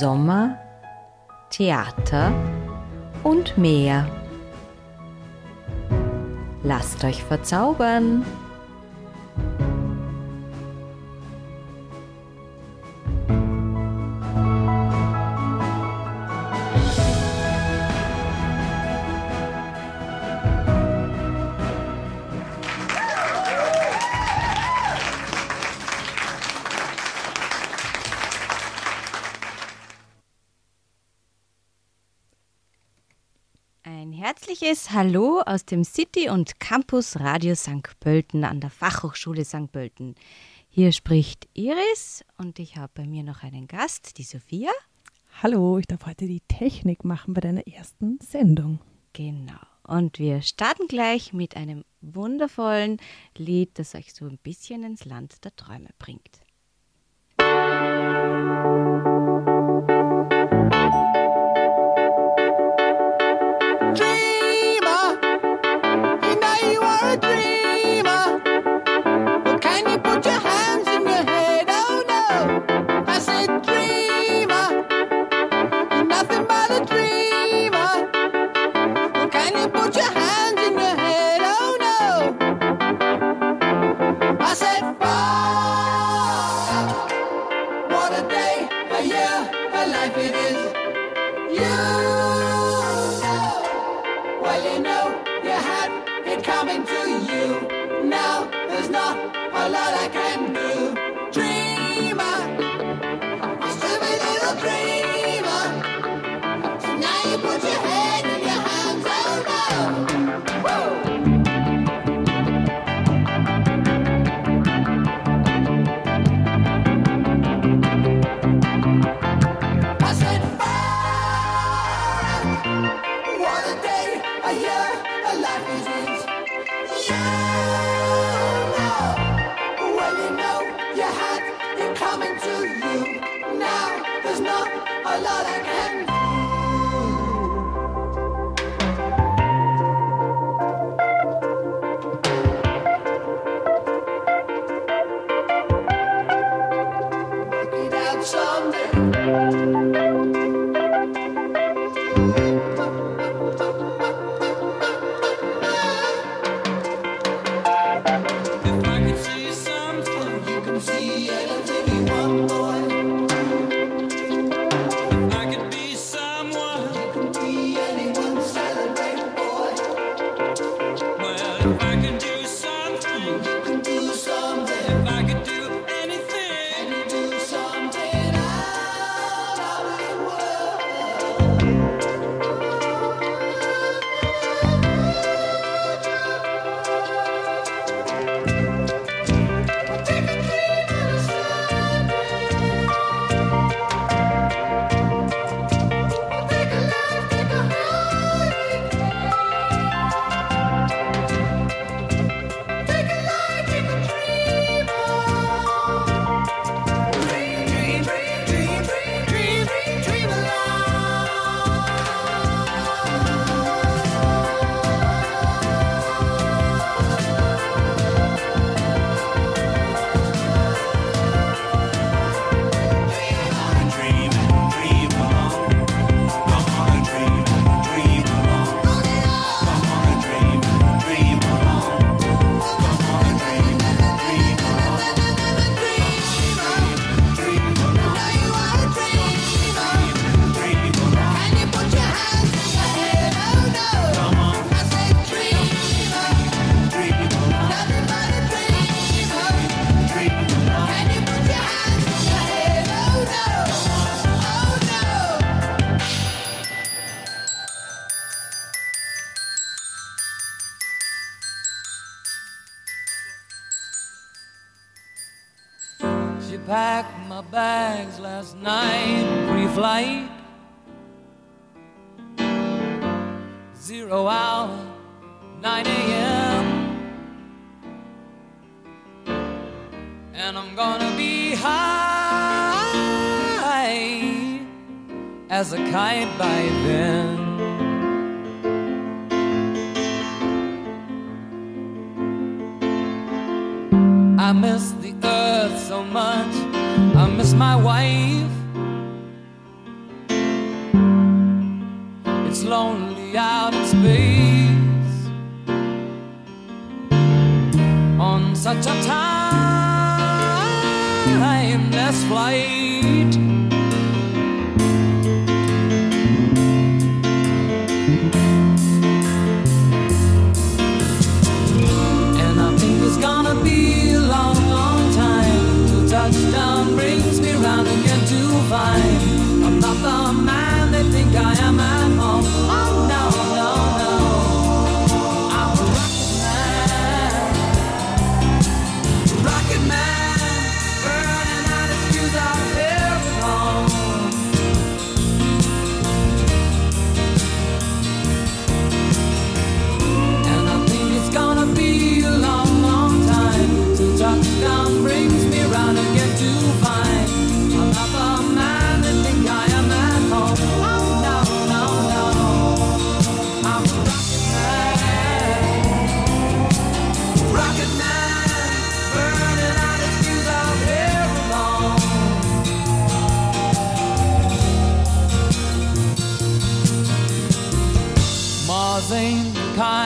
Sommer, Theater und mehr. Lasst euch verzaubern! Hallo aus dem City und Campus Radio St. Pölten an der Fachhochschule St. Pölten. Hier spricht Iris und ich habe bei mir noch einen Gast, die Sophia. Hallo, ich darf heute die Technik machen bei deiner ersten Sendung. Genau. Und wir starten gleich mit einem wundervollen Lied, das euch so ein bisschen ins Land der Träume bringt. I sun brings me round again to find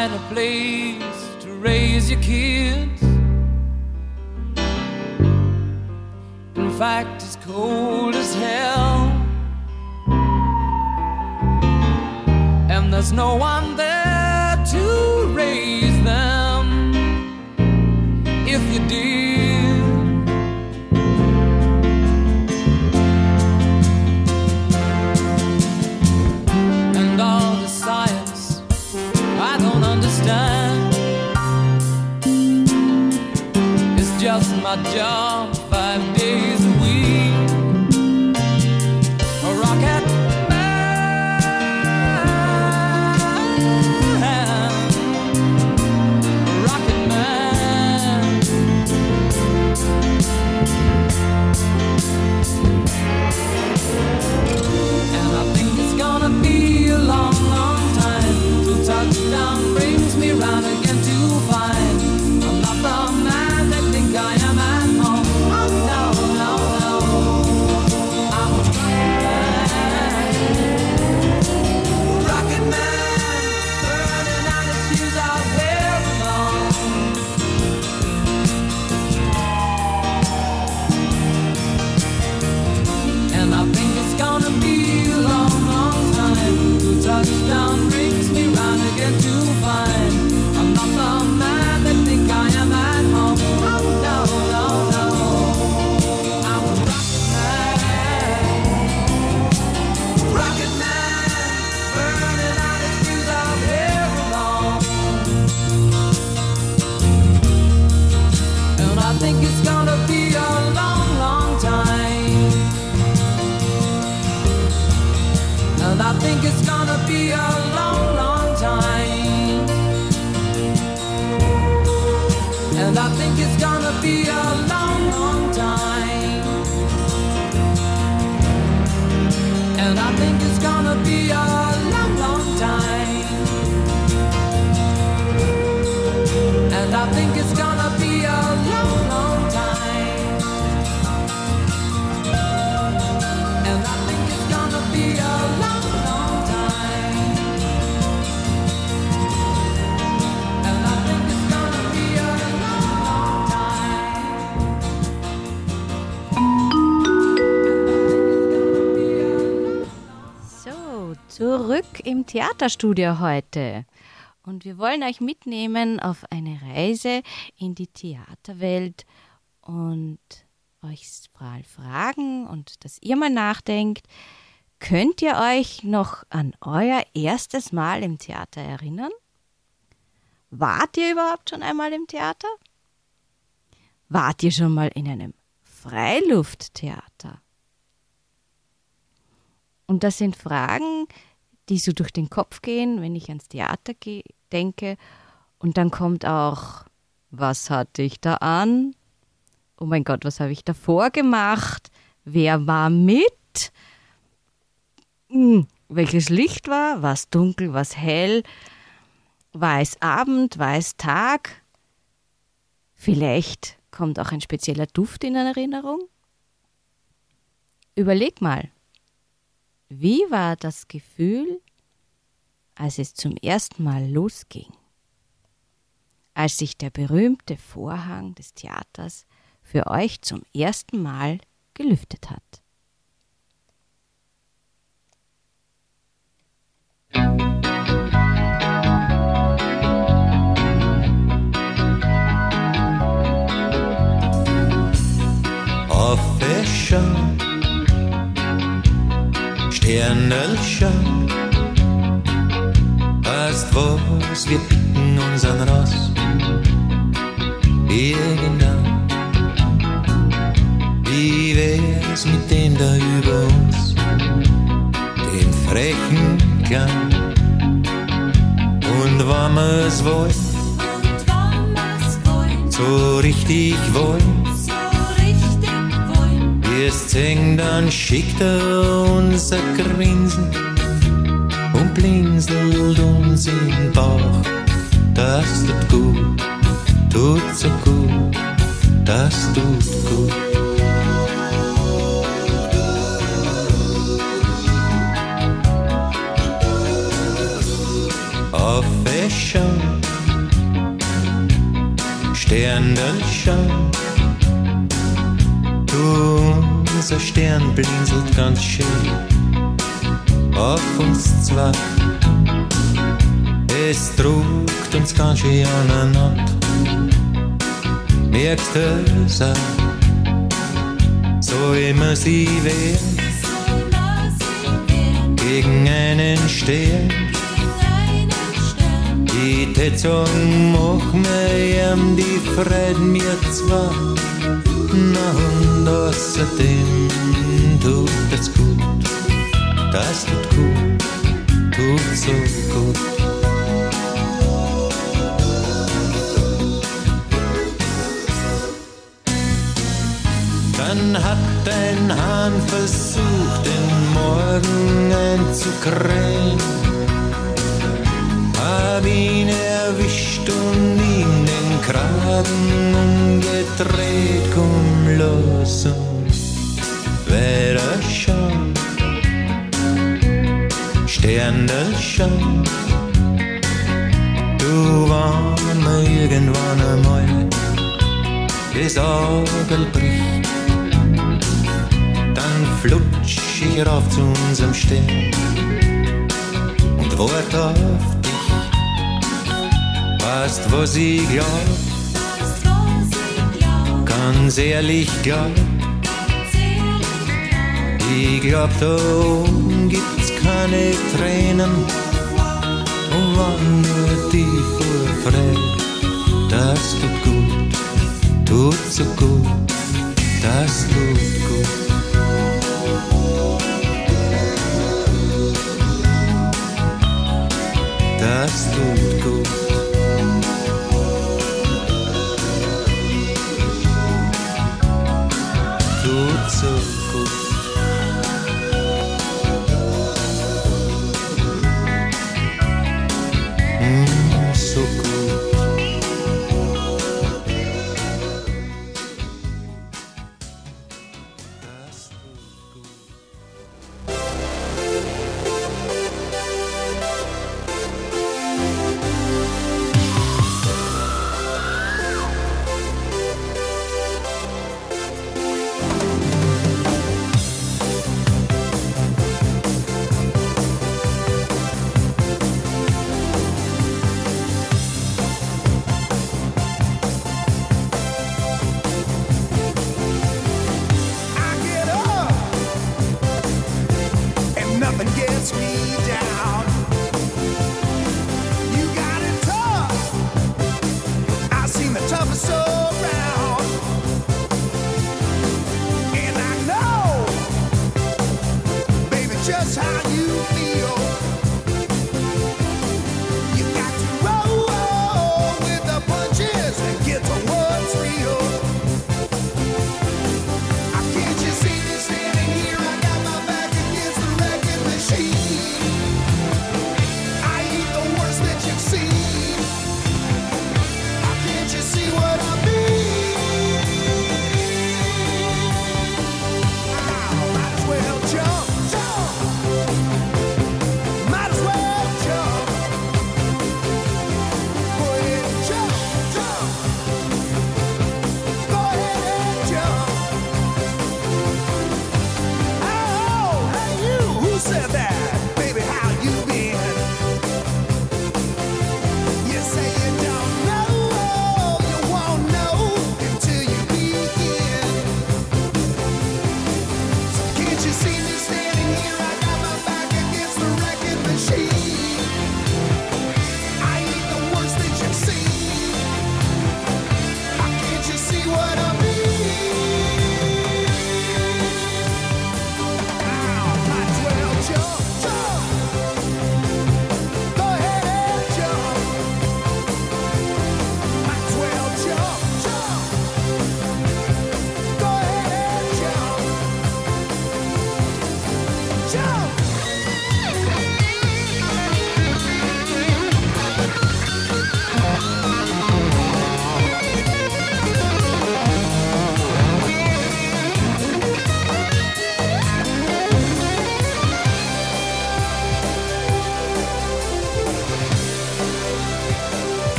find a place to raise your kids. In fact, it's cold as hell, and there's no one. Theaterstudio heute. Und wir wollen euch mitnehmen auf eine Reise in die Theaterwelt und euch mal fragen und dass ihr mal nachdenkt, könnt ihr euch noch an euer erstes Mal im Theater erinnern? Wart ihr überhaupt schon einmal im Theater? Wart ihr schon mal in einem Freilufttheater? Und das sind Fragen, die die so durch den Kopf gehen, wenn ich ans Theater gehe, denke. Und dann kommt auch, was hatte ich da an? Oh mein Gott, was habe ich davor gemacht? Wer war mit? Hm, welches Licht war? War es dunkel? War es hell? War es Abend? War es Tag? Vielleicht kommt auch ein spezieller Duft in Erinnerung? Überleg mal. Wie war das Gefühl, als es zum ersten Mal losging? Als sich der berühmte Vorhang des Theaters für euch zum ersten Mal gelüftet hat. Sternelchen, weißt was, wir picken unseren Ross. Irgendwann, wie wär's mit dem da über uns, den frechen Klang? Und wann wir's wollen, so richtig wollen, Wirst sehen, dann schickt er uns ein Grinsen und blinzelt uns den Bauch. Das tut gut, tut so gut, das tut gut. Auf Wäschern, Sterndelschern, Du, unser Stern blinzelt ganz schön auf uns zwei. Es druckt uns ganz schön aneinander. Merkst du es auch? So immer sie werden gegen einen Stern. Die tät sagen, mach mir die Freude mir zwar. Na und außerdem tut das gut, das tut gut, tut so gut. Dann hat ein Hahn versucht, den Morgen einzukrähen hab ihn erwischt und ihm den Kragen umgedreht, komm los und weiter schauen. Sterndal schauen, du mir irgendwann einmal. Das Auge bricht, dann flutsch ich rauf zu unserem Stern. Und wart auf dich. Weißt, was ich glaub, ganz ehrlich glaub, ich glaub, da oben gibt's keine Tränen und wann nur die Vorfreude, das tut gut, tut so gut, das tut gut. Das tut gut.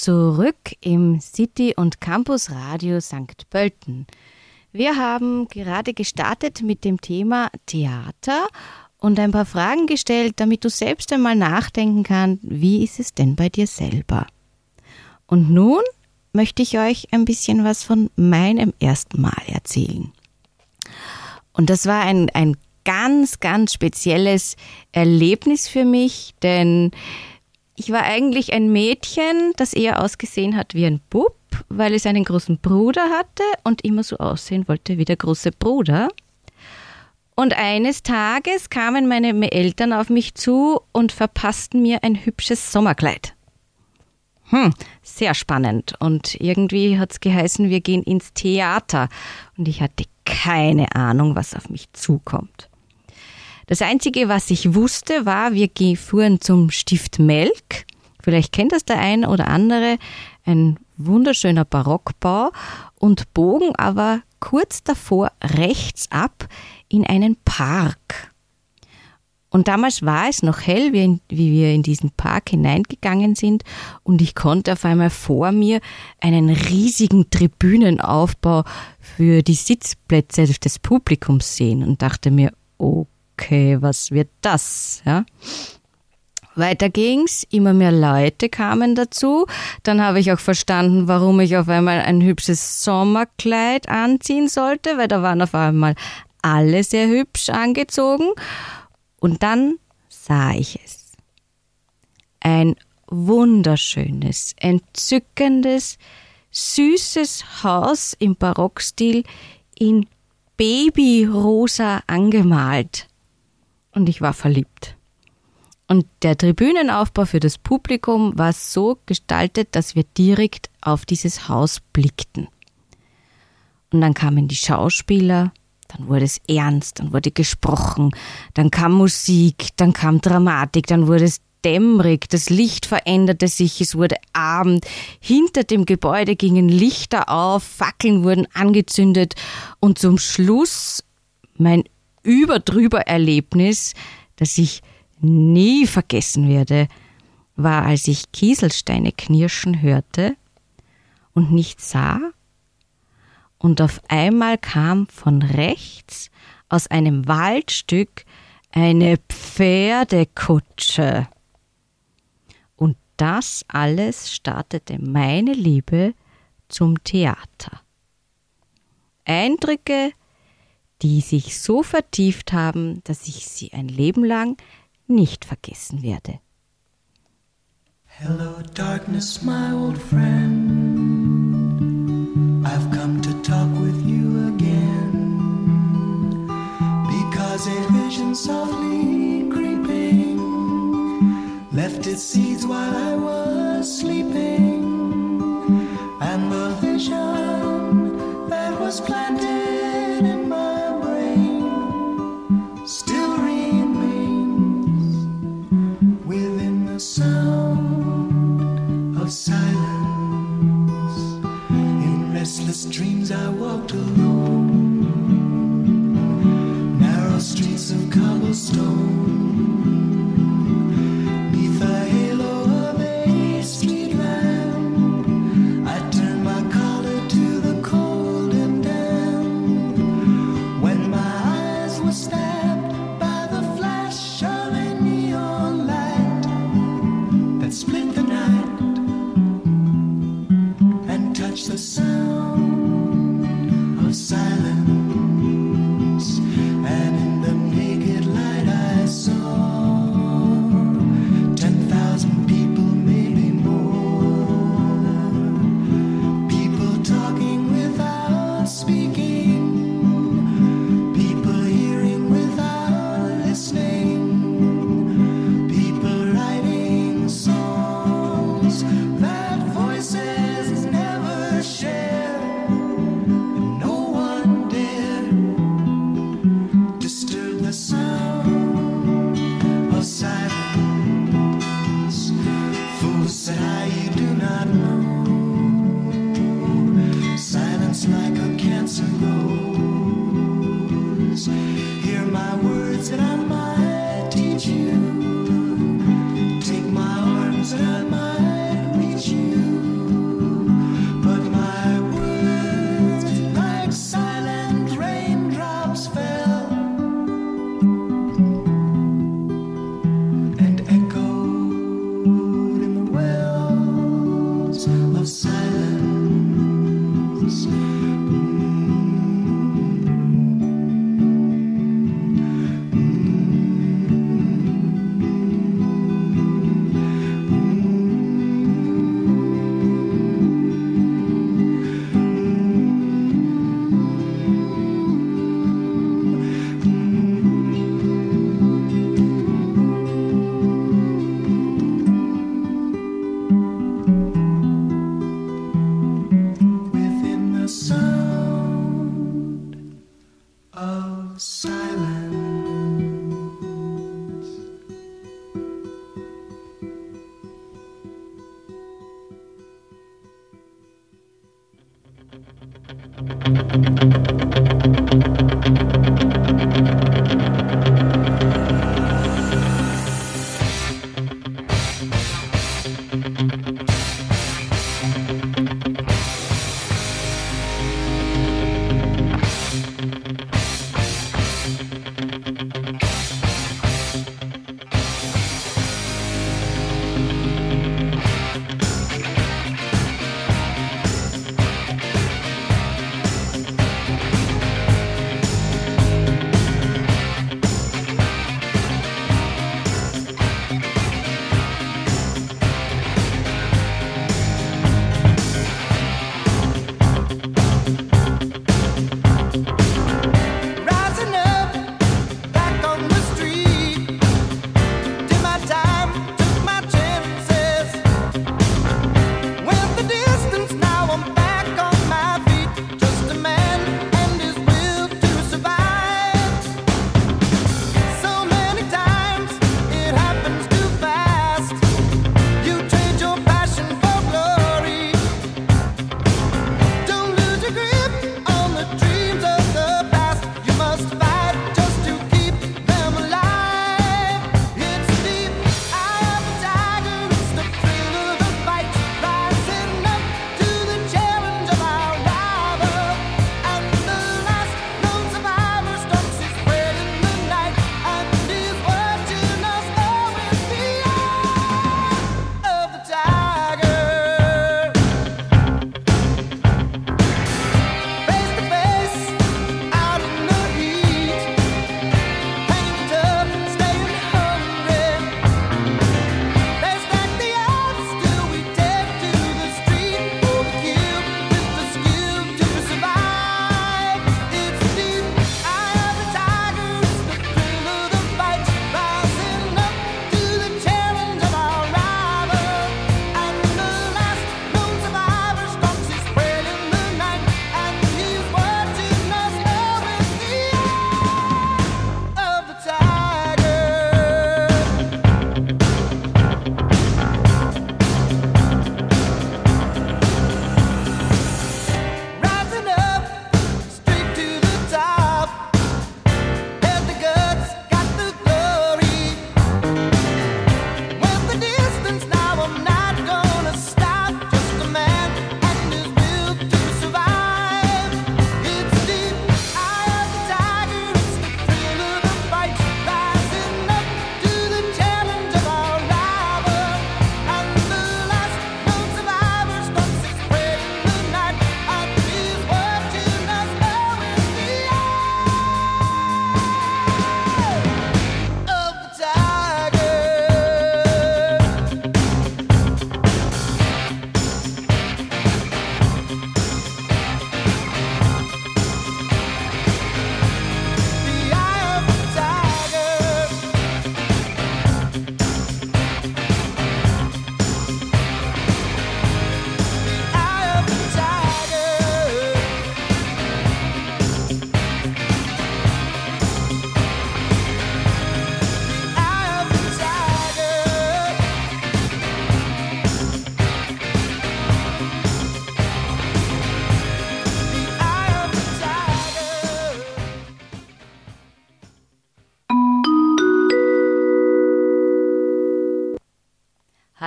Zurück im City und Campus Radio St. Pölten. Wir haben gerade gestartet mit dem Thema Theater und ein paar Fragen gestellt, damit du selbst einmal nachdenken kannst, wie ist es denn bei dir selber? Und nun möchte ich euch ein bisschen was von meinem ersten Mal erzählen. Und das war ein, ein ganz, ganz spezielles Erlebnis für mich, denn ich war eigentlich ein Mädchen, das eher ausgesehen hat wie ein Bub, weil es einen großen Bruder hatte und immer so aussehen wollte wie der große Bruder. Und eines Tages kamen meine Eltern auf mich zu und verpassten mir ein hübsches Sommerkleid. Hm, sehr spannend. Und irgendwie hat es geheißen, wir gehen ins Theater. Und ich hatte keine Ahnung, was auf mich zukommt. Das Einzige, was ich wusste, war, wir fuhren zum Stift Melk. Vielleicht kennt das der ein oder andere. Ein wunderschöner Barockbau und bogen aber kurz davor rechts ab in einen Park. Und damals war es noch hell, wie, wir in diesen Park hineingegangen sind, und ich konnte auf einmal vor mir einen riesigen Tribünenaufbau für die Sitzplätze des Publikums sehen und dachte mir, okay, was wird das? Ja? Weiter ging's, immer mehr Leute kamen dazu. Dann habe ich auch verstanden, warum ich auf einmal ein hübsches Sommerkleid anziehen sollte, weil da waren auf einmal alle sehr hübsch angezogen. Und dann sah ich es. Ein wunderschönes, entzückendes, süßes Haus im Barockstil in babyrosa angemalt. Und ich war verliebt. Und der Tribünenaufbau für das Publikum war so gestaltet, dass wir direkt auf dieses Haus blickten. Und dann kamen die Schauspieler, dann wurde es ernst, dann wurde gesprochen, dann kam Musik, dann kam Dramatik, dann wurde es dämmerig, das Licht veränderte sich, es wurde Abend, hinter dem Gebäude gingen Lichter auf, Fackeln wurden angezündet und zum Schluss mein überdrüber Erlebnis, das ich nie vergessen werde, war, als ich Kieselsteine knirschen hörte und nicht sah, und auf einmal kam von rechts aus einem Waldstück eine Pferdekutsche. Und das alles startete meine Liebe zum Theater. Eindrücke, die sich so vertieft haben, dass ich sie ein Leben lang nicht vergessen werde. Hello, darkness, my old friend. I've come to talk with you again. Because a vision softly creeping left its seeds while I was sleeping. And the vision that was planted stone.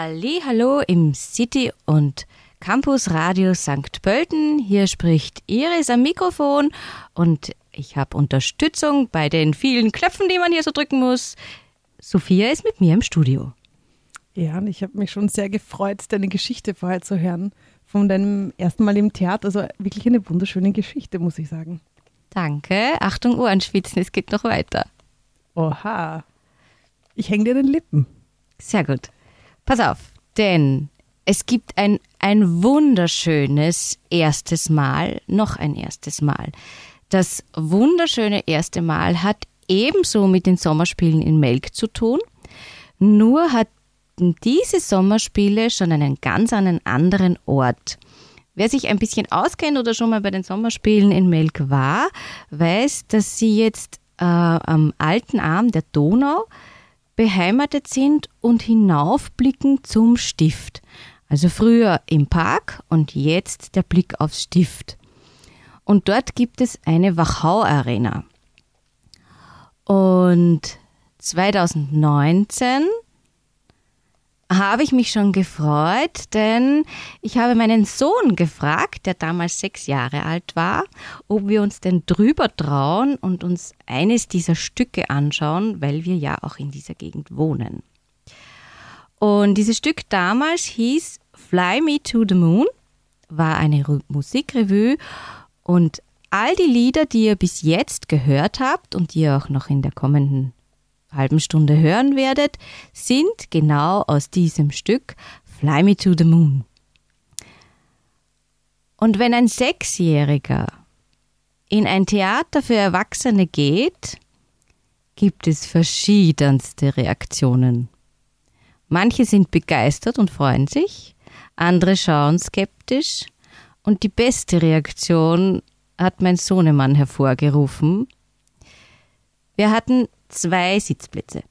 Hallo im City und Campus Radio St. Pölten. Hier spricht Iris am Mikrofon und ich habe Unterstützung bei den vielen Knöpfen, die man hier so drücken muss. Sophia ist mit mir im Studio. Ja, und ich habe mich schon sehr gefreut, deine Geschichte vorher zu hören. Von deinem ersten Mal im Theater. Also wirklich eine wunderschöne Geschichte, muss ich sagen. Danke. Achtung, Ohrenschwitzen, es geht noch weiter. Oha. Ich hänge dir den Lippen. Sehr gut. Pass auf, denn es gibt ein, ein wunderschönes erstes Mal, noch ein erstes Mal. Das wunderschöne erste Mal hat ebenso mit den Sommerspielen in Melk zu tun, nur hatten diese Sommerspiele schon einen ganz anderen Ort. Wer sich ein bisschen auskennt oder schon mal bei den Sommerspielen in Melk war, weiß, dass sie jetzt äh, am alten Arm der Donau beheimatet sind und hinaufblicken zum Stift. Also früher im Park und jetzt der Blick aufs Stift. Und dort gibt es eine Wachau-Arena. Und 2019 habe ich mich schon gefreut, denn ich habe meinen Sohn gefragt, der damals sechs Jahre alt war, ob wir uns denn drüber trauen und uns eines dieser Stücke anschauen, weil wir ja auch in dieser Gegend wohnen. Und dieses Stück damals hieß Fly Me to the Moon, war eine Musikrevue und all die Lieder, die ihr bis jetzt gehört habt und die ihr auch noch in der kommenden halben Stunde hören werdet, sind genau aus diesem Stück Fly Me to the Moon. Und wenn ein Sechsjähriger in ein Theater für Erwachsene geht, gibt es verschiedenste Reaktionen. Manche sind begeistert und freuen sich, andere schauen skeptisch und die beste Reaktion hat mein Sohnemann hervorgerufen. Wir hatten zwei Sitzplätze.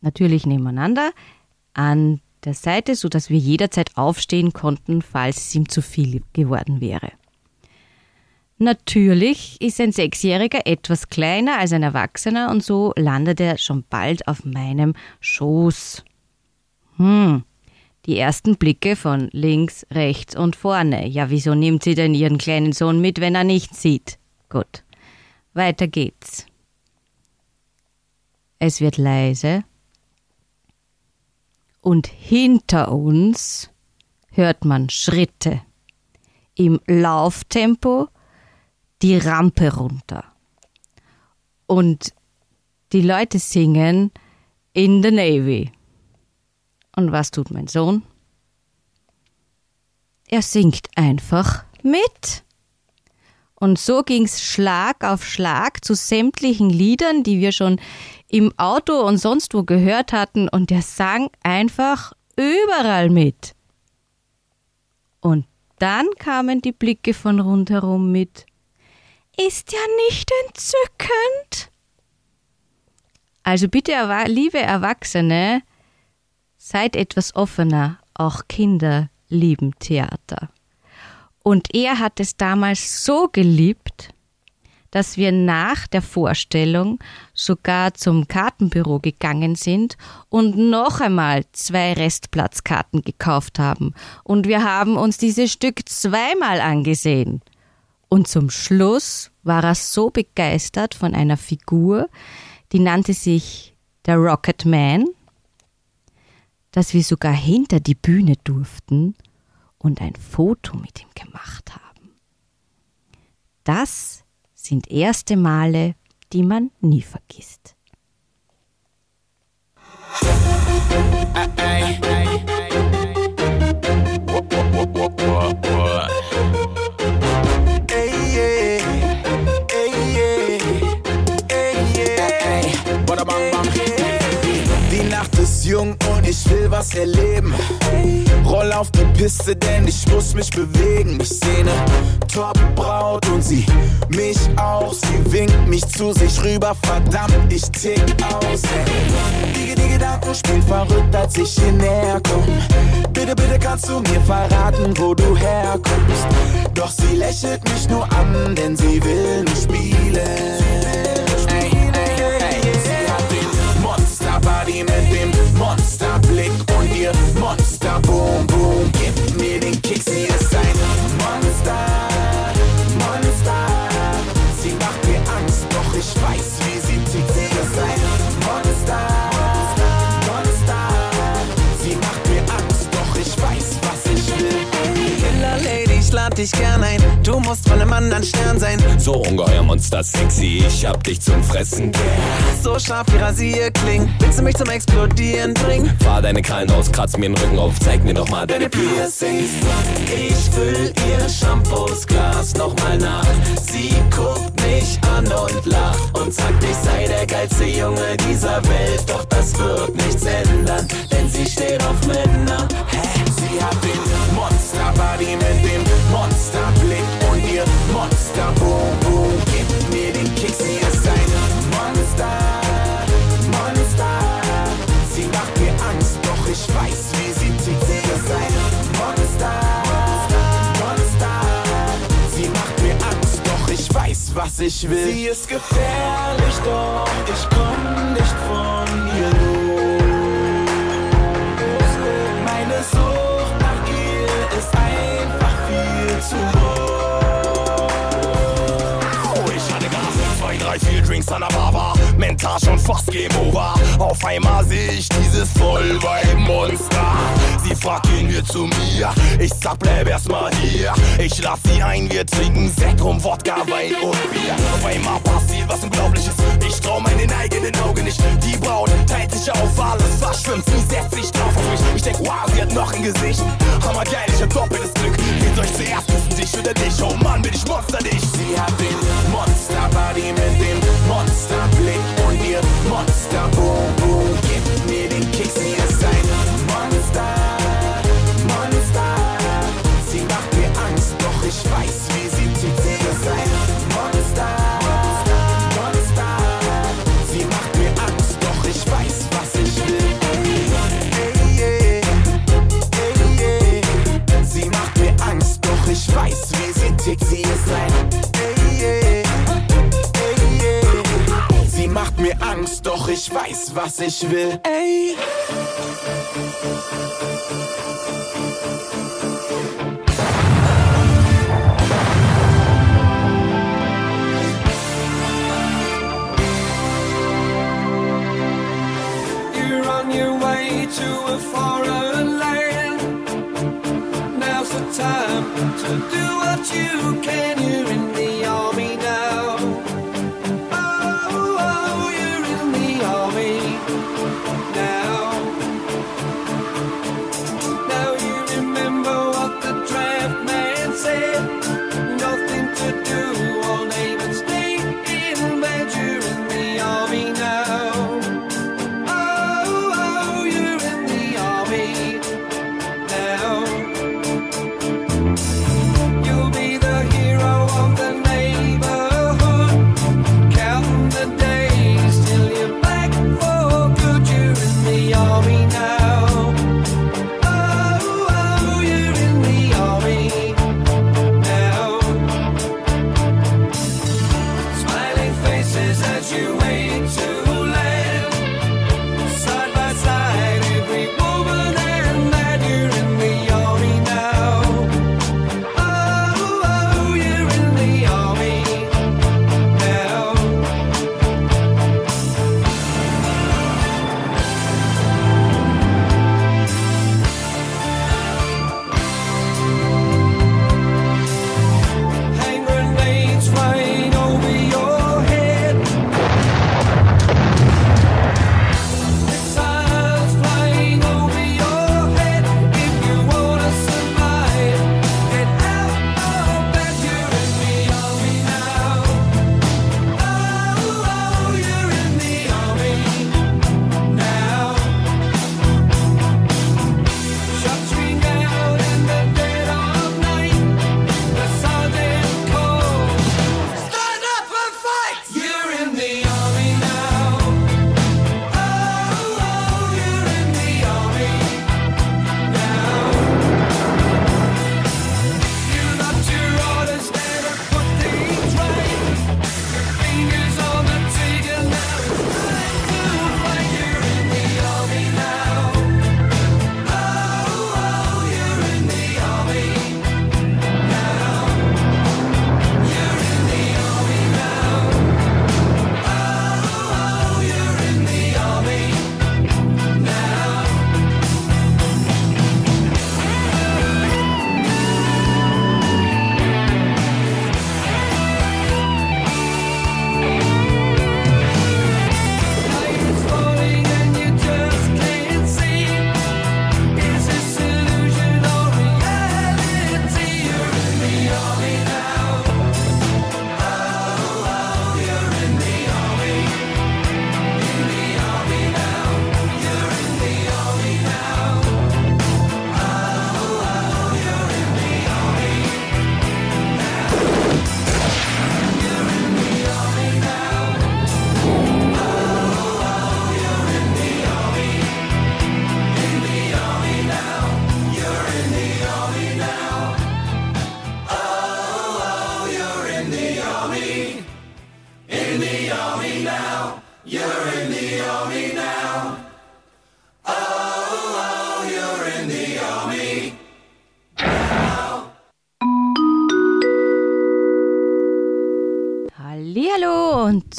Natürlich nebeneinander an der Seite, sodass wir jederzeit aufstehen konnten, falls es ihm zu viel geworden wäre. Natürlich ist ein Sechsjähriger etwas kleiner als ein Erwachsener und so landet er schon bald auf meinem Schoß. Hm, die ersten Blicke von links, rechts und vorne. Ja, wieso nimmt sie denn ihren kleinen Sohn mit, wenn er nichts sieht? Gut, weiter geht's. Es wird leise. Und hinter uns hört man Schritte. Im Lauftempo die Rampe runter. Und die Leute singen In the Navy. Und was tut mein Sohn? Er singt einfach mit. Und so ging's Schlag auf Schlag zu sämtlichen Liedern, die wir schon im Auto und sonst wo gehört hatten, und er sang einfach überall mit. Und dann kamen die Blicke von rundherum mit. Ist ja nicht entzückend? Also bitte, liebe Erwachsene, seid etwas offener, auch Kinder lieben Theater. Und er hat es damals so geliebt, dass wir nach der Vorstellung sogar zum Kartenbüro gegangen sind und noch einmal zwei Restplatzkarten gekauft haben. Und wir haben uns dieses Stück zweimal angesehen. Und zum Schluss war er so begeistert von einer Figur, die nannte sich der Rocket Man, dass wir sogar hinter die Bühne durften und ein Foto mit ihm gemacht haben. Das sind erste Male, die man nie vergisst. Ich will was erleben. Roll auf die Piste, denn ich muss mich bewegen. Ich sehne Top-Braut und sie mich auch. Sie winkt mich zu sich rüber, verdammt, ich tick aus. Hey. Die, die Gedanken spielen verrückt, als ich hier näher komm. Bitte, bitte kannst du mir verraten, wo du herkommst. Doch sie lächelt mich nur an, denn sie will nur spielen. Monster-Boom, Boom. Gib mir den Kick, sie ist dich gern ein. Du musst von einem anderen Stern sein. So ungeheuer Monster sexy, ich hab dich zum Fressen. So scharf wie Rasierklingen. Willst du mich zum Explodieren bringen? Fahr deine Krallen aus, kratz mir den Rücken auf, zeig mir doch mal deine Piercings. Ich füll ihr Shampoosglas nochmal nach. Sie guckt mich an und lacht und sagt, ich sei der geilste Junge dieser Welt. Doch das wird nichts ändern, denn sie steht auf Männer. Hä? Sie hat den Monster-Body mit dem Monsterblick und ihr Monster-Boom-Boom. Gib mir den Kick, sie ist ein Monster, Monster. Sie macht mir Angst, doch ich weiß, wie sie tickt. Sie ist ein Monster, Monster. Sie macht mir Angst, doch ich weiß, was ich will. Sie ist gefährlich, doch ich komm nicht von ihr los. Ist einfach viel zu Oh, ich hatte Gas, zwei, drei, vier Drinks an der Bar war mental schon fast Game Over. Auf einmal seh ich dieses Vollweib-Monster. Sie fragt, gehen wir zu mir? Ich sag, bleib erstmal hier. Ich lass sie ein, wir trinken Sekt, rum, Wodka, Wein und Bier. Auf einmal passiert was Unglaubliches. Ich trau meinen eigenen Augen nicht. Die Braut teilt sich auf, alles verschwimmt. Sie setzt sich drauf auf mich. Ich denk, wow, sie hat noch ein Gesicht. Hammergeil, ich hab doppeltes Glück. Soll ich zuerst küssen, dich oder dich? Oh Mann, bin ich Monster, dich. Sie hat den Monster-Body mit dem Monsterblick und ihr Monster-Boom-Boom. Gib mir den Kick, sie ich weiß, was ich will. Ey. You're on your way to a foreign land. Now's the time to do what you can. You're in the army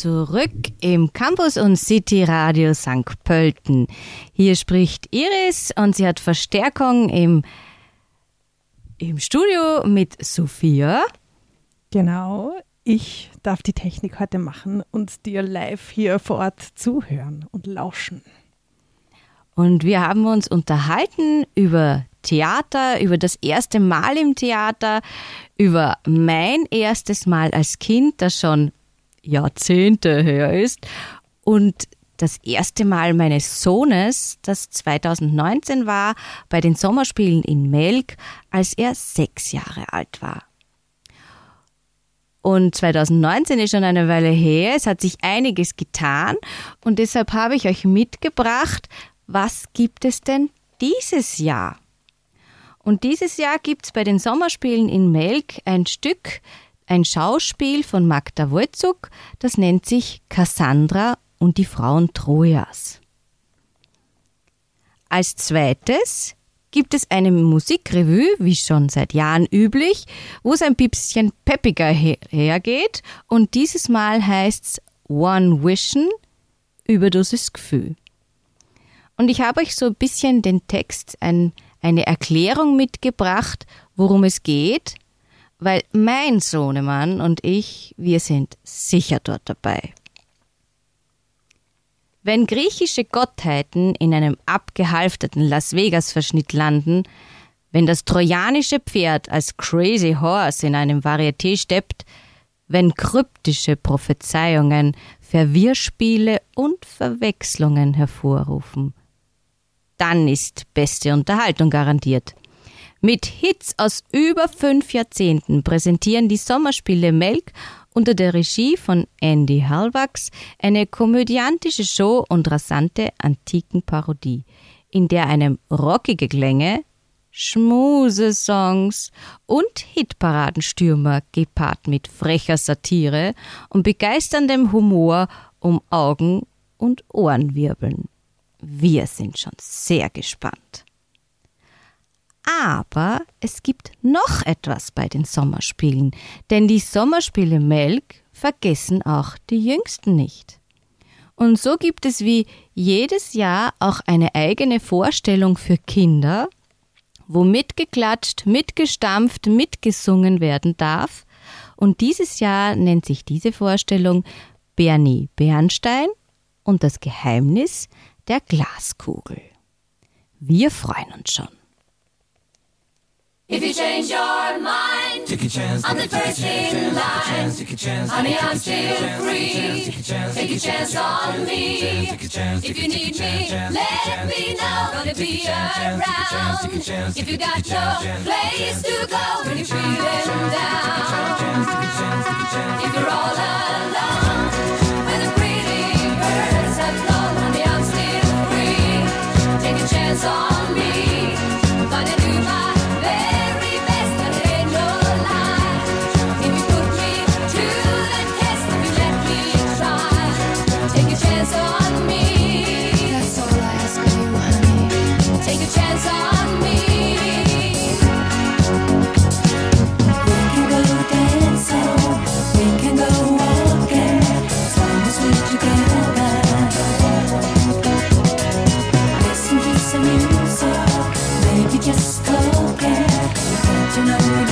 zurück im Campus und City Radio St. Pölten. Hier spricht Iris und sie hat Verstärkung im, im Studio mit Sophia. Genau, ich darf die Technik heute machen und dir live hier vor Ort zuhören und lauschen. Und wir haben uns unterhalten über Theater, über das erste Mal im Theater, über mein erstes Mal als Kind, das schon Jahrzehnte her ist, und das erste Mal meines Sohnes, das 2019 war, bei den Sommerspielen in Melk, als er sechs Jahre alt war. Und 2019 ist schon eine Weile her, es hat sich einiges getan und deshalb habe ich euch mitgebracht, was gibt es denn dieses Jahr? Und dieses Jahr gibt es bei den Sommerspielen in Melk ein Stück, ein Schauspiel von Magda Wolzuk, das nennt sich Cassandra und die Frauen Trojas. Als zweites gibt es eine Musikrevue, wie schon seit Jahren üblich, wo es ein bisschen peppiger her- hergeht und dieses Mal heißt's One Vision, Überdosis Gefühl. Und ich habe euch so ein bisschen den Text, ein, eine Erklärung mitgebracht, worum es geht, weil mein Sohnemann und ich, wir sind sicher dort dabei. Wenn griechische Gottheiten in einem abgehalfterten Las Vegas-Verschnitt landen, wenn das trojanische Pferd als Crazy Horse in einem Varieté steppt, wenn kryptische Prophezeiungen Verwirrspiele und Verwechslungen hervorrufen, dann ist beste Unterhaltung garantiert. Mit Hits aus über fünf Jahrzehnten präsentieren die Sommerspiele Melk unter der Regie von Andy Halvax eine komödiantische Show und rasante Antikenparodie, in der einem rockige Klänge, Schmusesongs und Hitparadenstürmer gepaart mit frecher Satire und begeisterndem Humor um Augen und Ohren wirbeln. Wir sind schon sehr gespannt. Aber es gibt noch etwas bei den Sommerspielen, denn die Sommerspiele Melk vergessen auch die Jüngsten nicht. Und so gibt es wie jedes Jahr auch eine eigene Vorstellung für Kinder, wo mitgeklatscht, mitgestampft, mitgesungen werden darf. Und dieses Jahr nennt sich diese Vorstellung Bernie Bernstein und das Geheimnis der Glaskugel. Wir freuen uns schon. If you change your mind, Take a chance, I'm the first in line. take a chance, Honey, I'm still free. Take a chance on me. take a chance, If you need me, let me know. Gonna be around. If you got no place to go when you're feeling down. If you're all alone, to know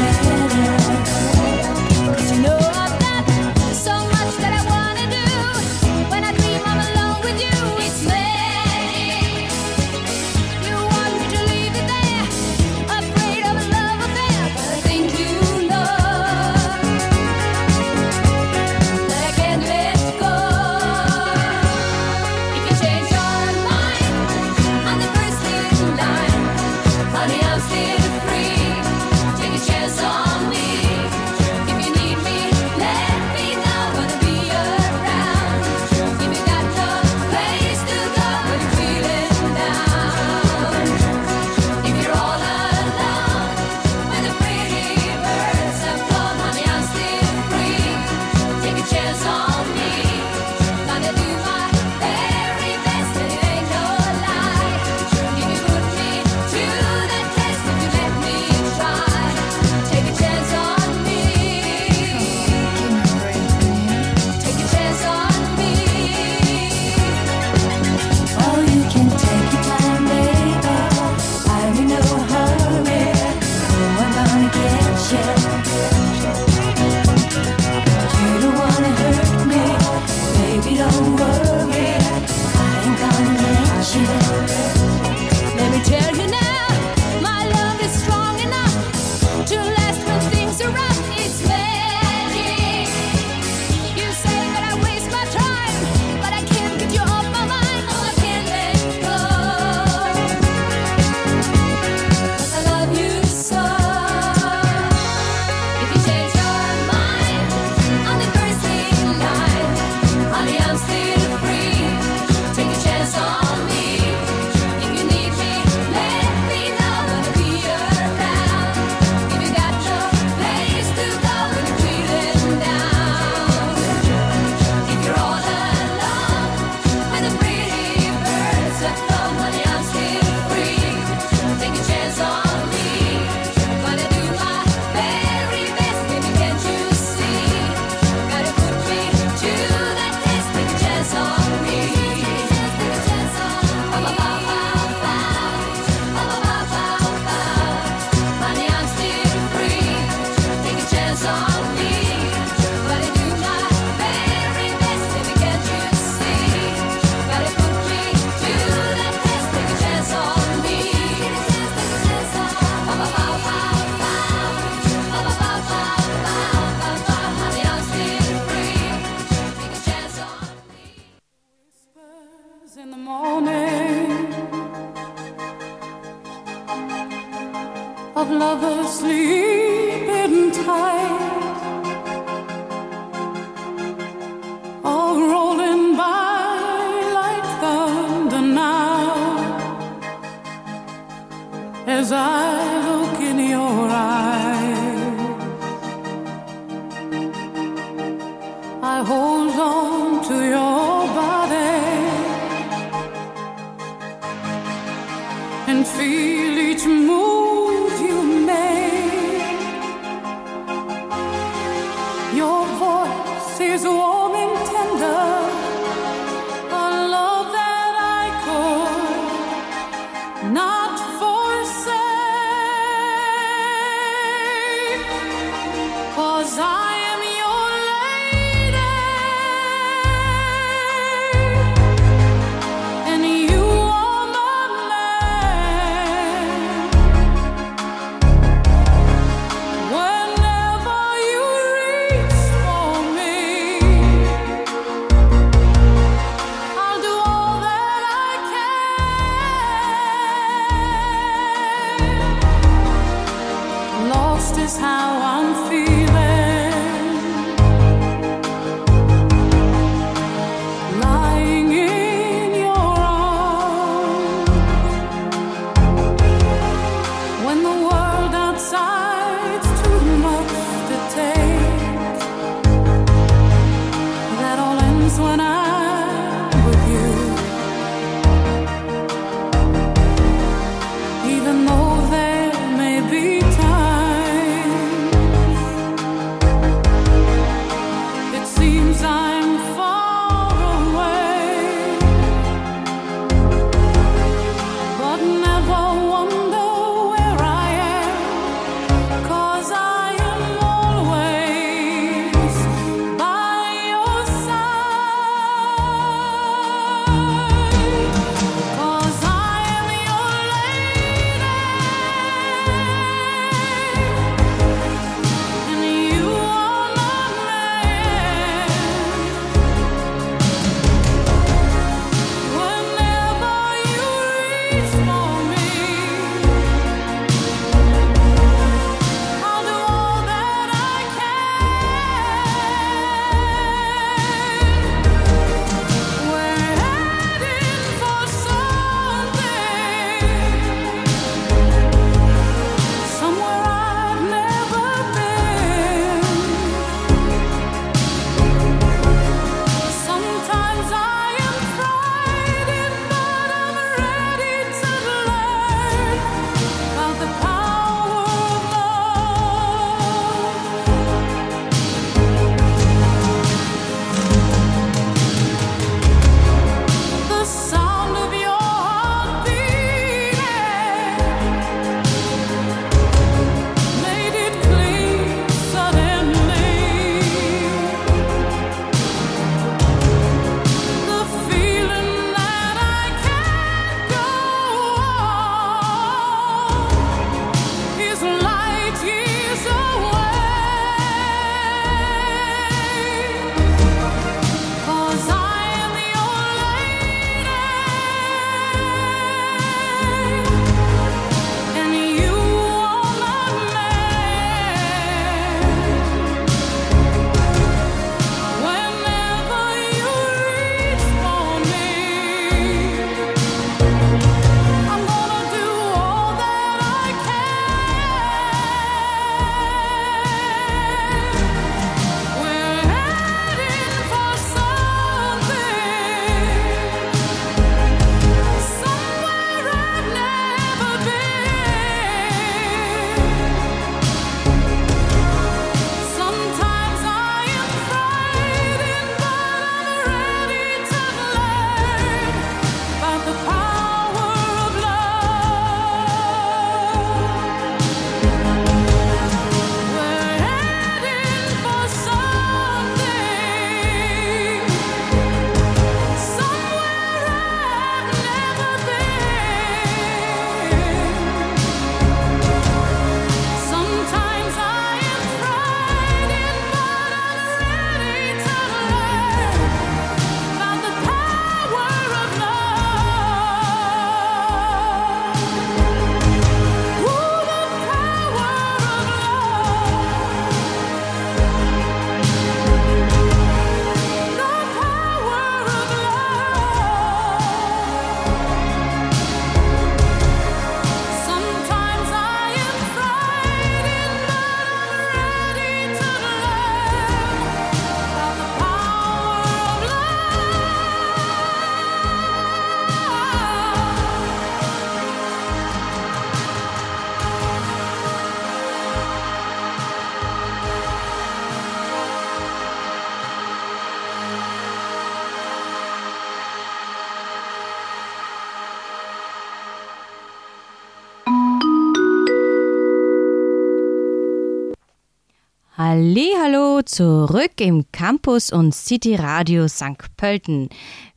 zurück im Campus und City Radio St. Pölten.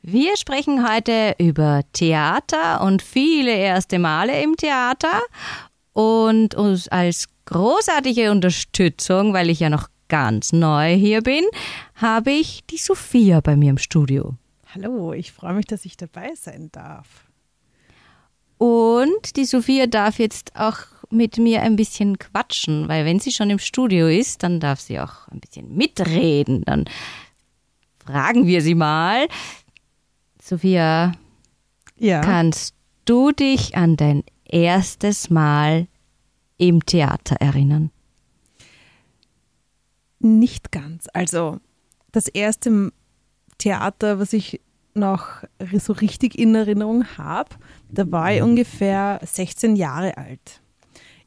Wir sprechen heute über Theater und viele erste Male im Theater und uns als großartige Unterstützung, weil ich ja noch ganz neu hier bin, habe ich die Sophia bei mir im Studio. Hallo, ich freue mich, dass ich dabei sein darf. Und die Sophia darf jetzt auch mit mir ein bisschen quatschen, weil wenn sie schon im Studio ist, dann darf sie auch ein bisschen mitreden. Dann fragen wir sie mal. Sophia, Ja. kannst du dich an dein erstes Mal im Theater erinnern? Nicht ganz. Also das erste Theater, was ich noch so richtig in Erinnerung habe, da war ich ungefähr 16 Jahre alt.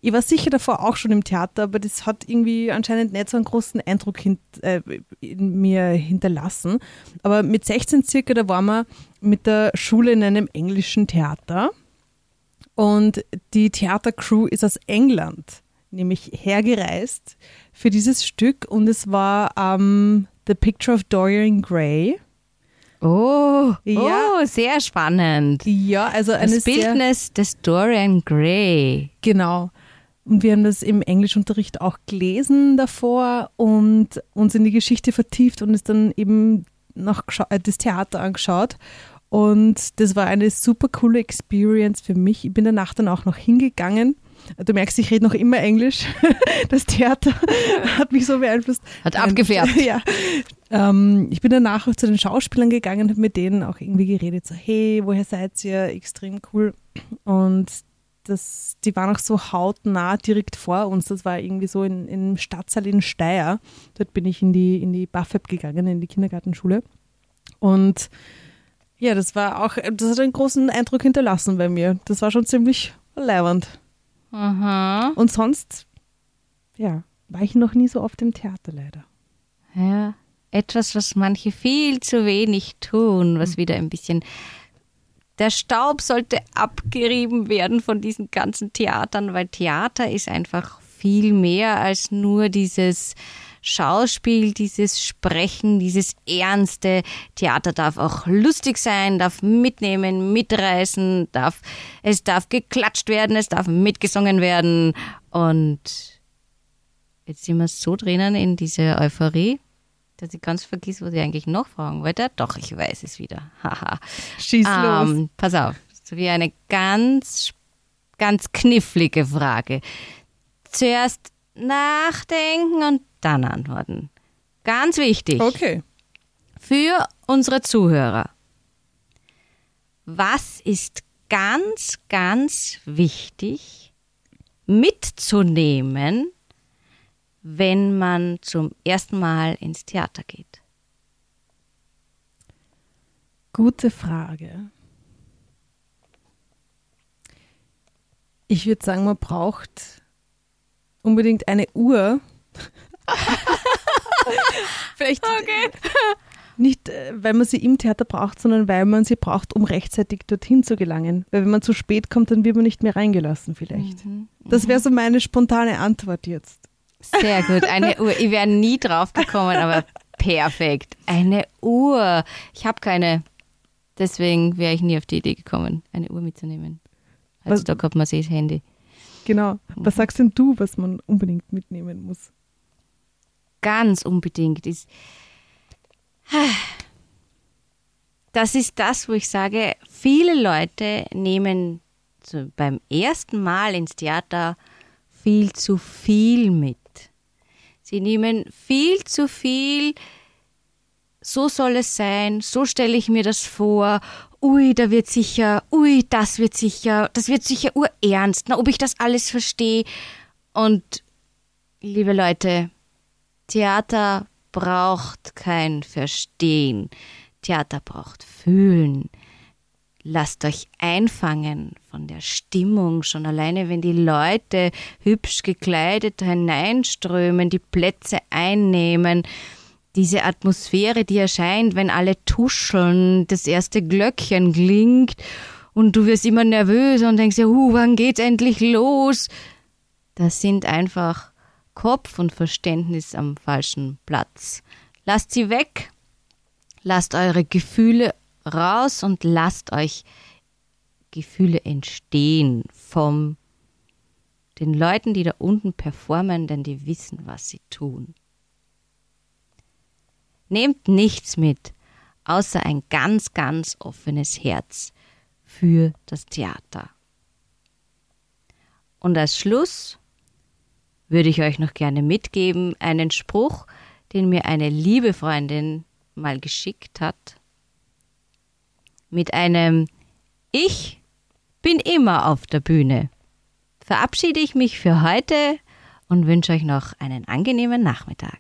Ich war sicher davor auch schon im Theater, aber das hat irgendwie anscheinend nicht so einen großen Eindruck hint, äh, in mir hinterlassen. Aber mit 16 circa, da waren wir mit der Schule in einem englischen Theater. Und die Theatercrew ist aus England, nämlich hergereist für dieses Stück. Und es war ähm, The Picture of Dorian Gray. Oh, Ja. oh sehr spannend. Ja, also eine Das Bildnis des Dorian Gray. Genau. Und wir haben das im Englischunterricht auch gelesen davor und uns in die Geschichte vertieft und es dann eben noch äh, das Theater angeschaut. Und das war eine super coole Experience für mich. Ich bin danach dann auch noch hingegangen. Du merkst, ich rede noch immer Englisch. Das Theater hat mich so beeinflusst. Hat abgefärbt. Ja. Ähm, ich bin danach auch zu den Schauspielern gegangen und habe mit denen auch irgendwie geredet. So, hey, woher seid ihr? Extrem cool. Und das, die waren auch so hautnah direkt vor uns. Das war irgendwie so in, im Stadtsaal in Steyr. Dort bin ich in die, in die BAföB gegangen, in die Kindergartenschule. Und ja, das war auch, das hat einen großen Eindruck hinterlassen bei mir. Das war schon ziemlich leibernd. Aha. Und sonst, ja, war ich noch nie so oft im Theater leider. Ja, etwas, was manche viel zu wenig tun, was wieder ein bisschen. Der Staub sollte abgerieben werden von diesen ganzen Theatern, weil Theater ist einfach viel mehr als nur dieses Schauspiel, dieses Sprechen, dieses Ernste. Theater darf auch lustig sein, darf mitnehmen, mitreißen, darf, es darf geklatscht werden, es darf mitgesungen werden. Und jetzt sind wir so drinnen in diese Euphorie, dass ich ganz vergiss, was ich eigentlich noch fragen wollte. Doch, ich weiß es wieder. Haha. Schieß los. Ähm, pass auf, so wie eine ganz, ganz knifflige Frage. Zuerst nachdenken und dann antworten. Ganz wichtig Okay. für unsere Zuhörer. Was ist ganz, ganz wichtig mitzunehmen, wenn man zum ersten Mal ins Theater geht? Gute Frage. Ich würde sagen, man braucht unbedingt eine Uhr. Vielleicht nicht, äh, weil man sie im Theater braucht, sondern weil man sie braucht, um rechtzeitig dorthin zu gelangen. Weil wenn man zu spät kommt, dann wird man nicht mehr reingelassen vielleicht. Das wäre so meine spontane Antwort jetzt. Sehr gut, eine Uhr. Ich wäre nie drauf gekommen, aber perfekt. Eine Uhr. Ich habe keine. Deswegen wäre ich nie auf die Idee gekommen, eine Uhr mitzunehmen. Was- Heutzutage hat man sich das Handy. Genau. Was sagst denn du, was man unbedingt mitnehmen muss? Ganz unbedingt ist. Das ist das, wo ich sage, viele Leute nehmen so beim ersten Mal ins Theater viel zu viel mit. Sie nehmen viel zu viel, so soll es sein, so stelle ich mir das vor, ui, da wird sicher, ui, das wird sicher, das wird sicher urernst, na, ob ich das alles verstehe. Und liebe Leute, Theater braucht kein Verstehen. Theater braucht Fühlen. Lasst euch einfangen von der Stimmung, schon alleine, wenn die Leute hübsch gekleidet hineinströmen, die Plätze einnehmen, diese Atmosphäre, die erscheint, wenn alle tuscheln, das erste Glöckchen klingt und du wirst immer nervöser und denkst dir, uh, wann geht's endlich los? Das sind einfach Kopf und Verständnis am falschen Platz. Lasst sie weg, lasst eure Gefühle raus und lasst euch Gefühle entstehen vom den Leuten, die da unten performen, denn die wissen, was sie tun. Nehmt nichts mit, außer ein ganz, ganz offenes Herz für das Theater. Und als Schluss würde ich euch noch gerne mitgeben einen Spruch, den mir eine liebe Freundin mal geschickt hat. Mit einem Ich bin immer auf der Bühne. Verabschiede ich mich für heute und wünsche euch noch einen angenehmen Nachmittag.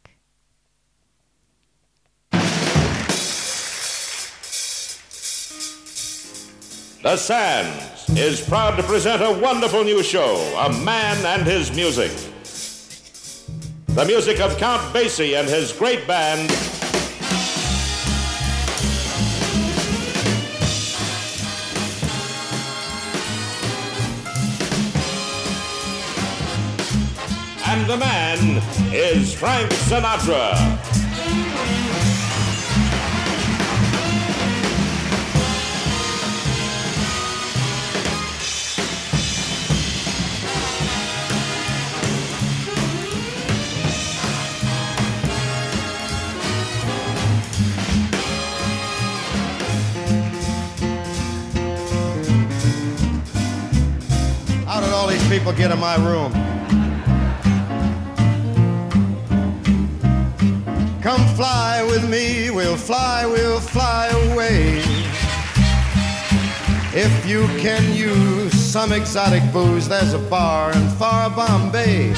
The Sands is proud to present a wonderful new show, A Man and His Music. The music of Count Basie and his great band. The man is Frank Sinatra. How did all these people get in my room? Come fly with me, we'll fly, we'll fly away. If you can use some exotic booze, there's a bar in far Bombay.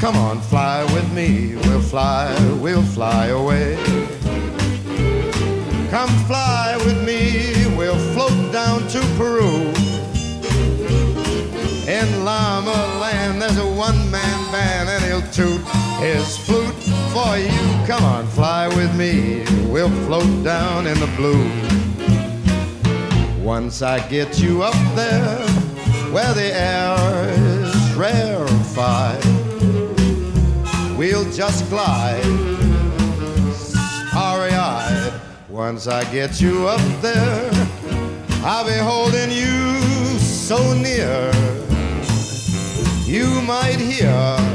Come on, fly with me, we'll fly, we'll fly away. Come fly with me, we'll float down to Peru. In Llama Land, there's a one-man band, and he'll toot his flute for you. Come on, fly with me. We'll float down in the blue. Once I get you up there, where the air is rarefied, we'll just glide, starry-eyed. Once I get you up there, I'll be holding you so near. You might hear